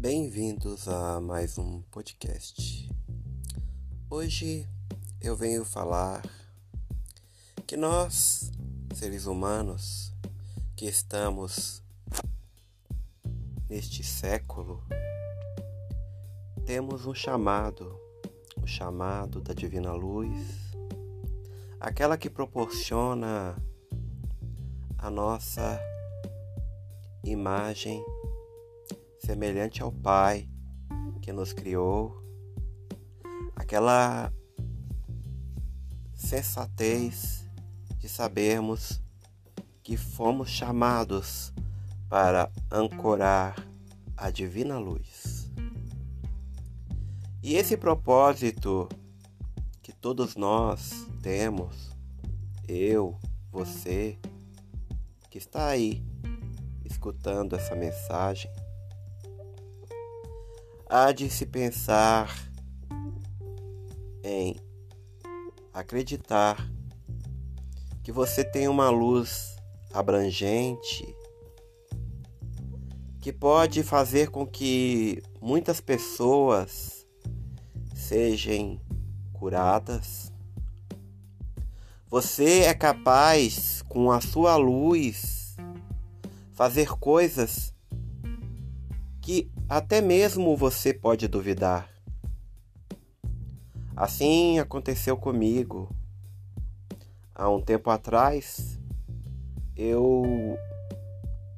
Bem-vindos a mais um podcast. Hoje eu venho falar que nós, seres humanos, que estamos neste século, temos um chamado, o chamado da divina luz, aquela que proporciona a nossa imagem semelhante ao Pai que nos criou, aquela sensatez de sabermos que fomos chamados para ancorar a divina luz. E esse propósito que todos nós temos, eu, você, que está aí escutando essa mensagem, há de se pensar em acreditar que você tem uma luz abrangente que pode fazer com que muitas pessoas sejam curadas. Você é capaz, com a sua luz, fazer coisas que até mesmo você pode duvidar. Assim aconteceu comigo. Há um tempo atrás, eu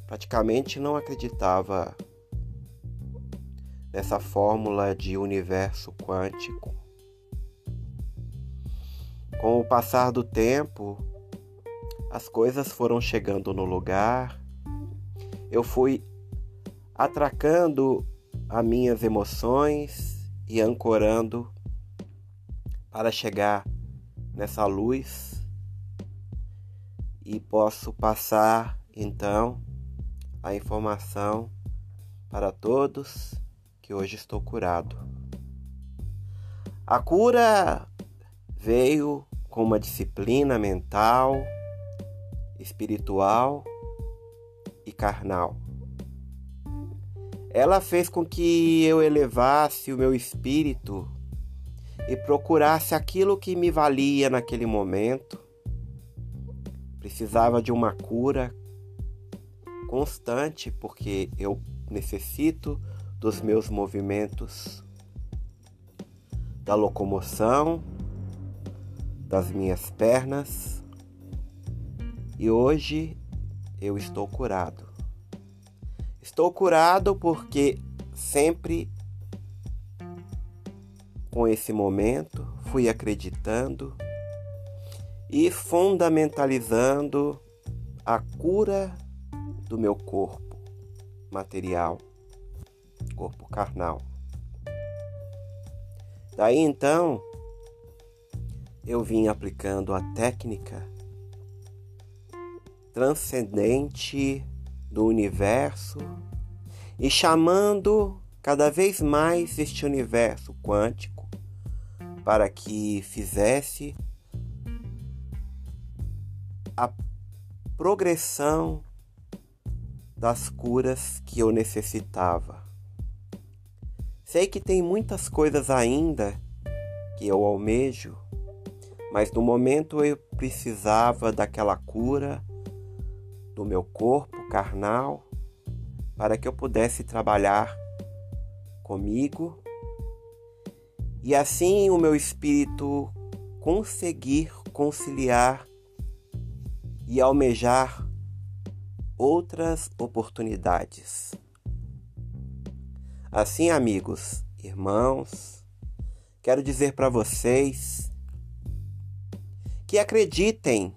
praticamente não acreditava nessa fórmula de universo quântico. Com o passar do tempo, as coisas foram chegando no lugar, eu fui atracando as minhas emoções e ancorando para chegar nessa luz e posso passar então a informação para todos que hoje estou curado. A cura veio com uma disciplina mental, espiritual e carnal. Ela fez com que eu elevasse o meu espírito e procurasse aquilo que me valia naquele momento. Precisava de uma cura constante, porque eu necessito dos meus movimentos, da locomoção, das minhas pernas. E hoje eu estou curado. Estou curado porque sempre com esse momento fui acreditando e fundamentalizando a cura do meu corpo material, corpo carnal. Daí então eu vim aplicando a técnica transcendente do universo e chamando cada vez mais este universo quântico para que fizesse a progressão das curas que eu necessitava. Sei que tem muitas coisas ainda que eu almejo, mas no momento eu precisava daquela cura do meu corpo carnal para que eu pudesse trabalhar comigo e assim o meu espírito conseguir conciliar e almejar outras oportunidades. Assim, amigos, irmãos, quero dizer para vocês que acreditem,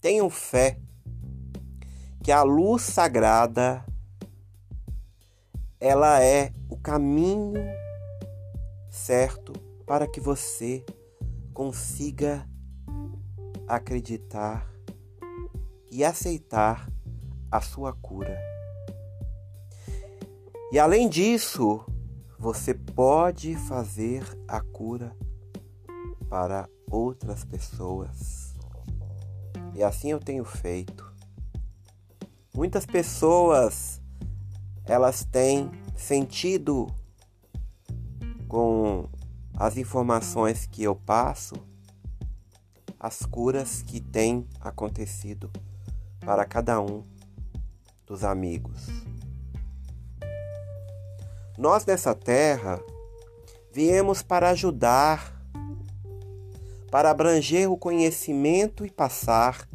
tenham fé que a luz sagrada ela é o caminho certo para que você consiga acreditar e aceitar a sua cura. E além disso, você pode fazer a cura para outras pessoas. E assim eu tenho feito. Muitas pessoas elas têm sentido com as informações que eu passo, as curas que têm acontecido para cada um dos amigos. Nós nessa terra viemos para ajudar, para abranger o conhecimento e passar,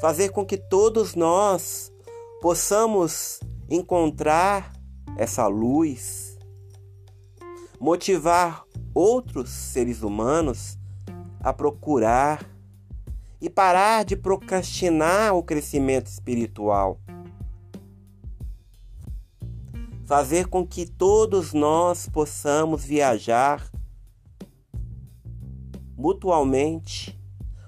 fazer com que todos nós possamos encontrar essa luz, motivar outros seres humanos a procurar e parar de procrastinar o crescimento espiritual. Fazer com que todos nós possamos viajar mutualmente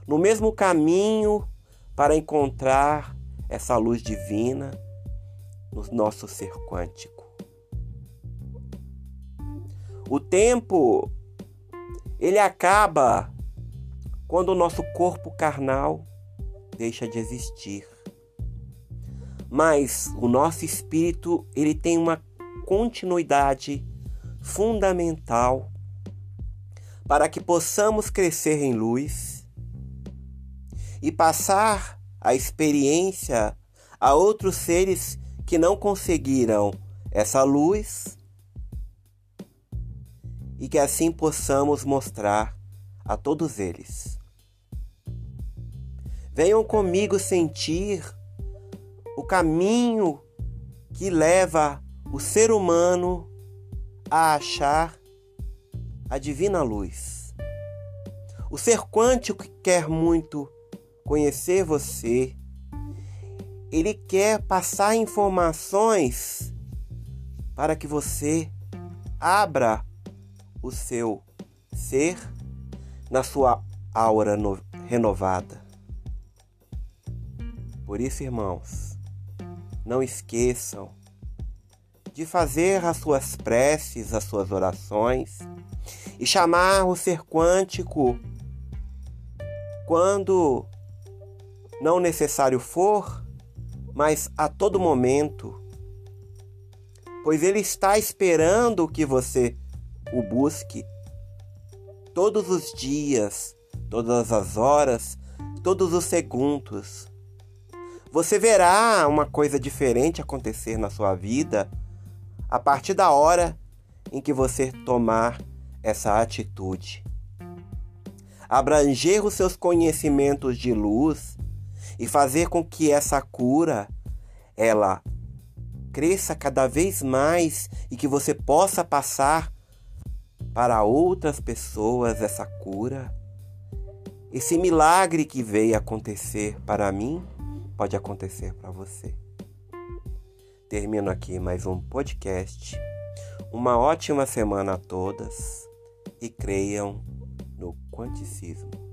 no mesmo caminho para encontrar essa luz divina no nosso ser quântico. O tempo ele acaba quando o nosso corpo carnal deixa de existir. Mas o nosso espírito, ele tem uma continuidade fundamental para que possamos crescer em luz e passar a experiência a outros seres que não conseguiram essa luz e que assim possamos mostrar a todos eles Venham comigo sentir o caminho que leva o ser humano a achar a divina luz. O ser quântico quer muito conhecer você. Ele quer passar informações para que você abra o seu ser na sua aura renovada. Por isso, irmãos, não esqueçam de fazer as suas preces, as suas orações e chamar o ser quântico quando não necessário for, mas a todo momento, pois ele está esperando que você o busque. Todos os dias, todas as horas, todos os segundos. Você verá uma coisa diferente acontecer na sua vida a partir da hora em que você tomar essa atitude. Abranger os seus conhecimentos de luz e fazer com que essa cura ela cresça cada vez mais e que você possa passar para outras pessoas essa cura. Esse milagre que veio acontecer para mim pode acontecer para você. Termino aqui mais um podcast. Uma ótima semana a todas e creiam no quanticismo.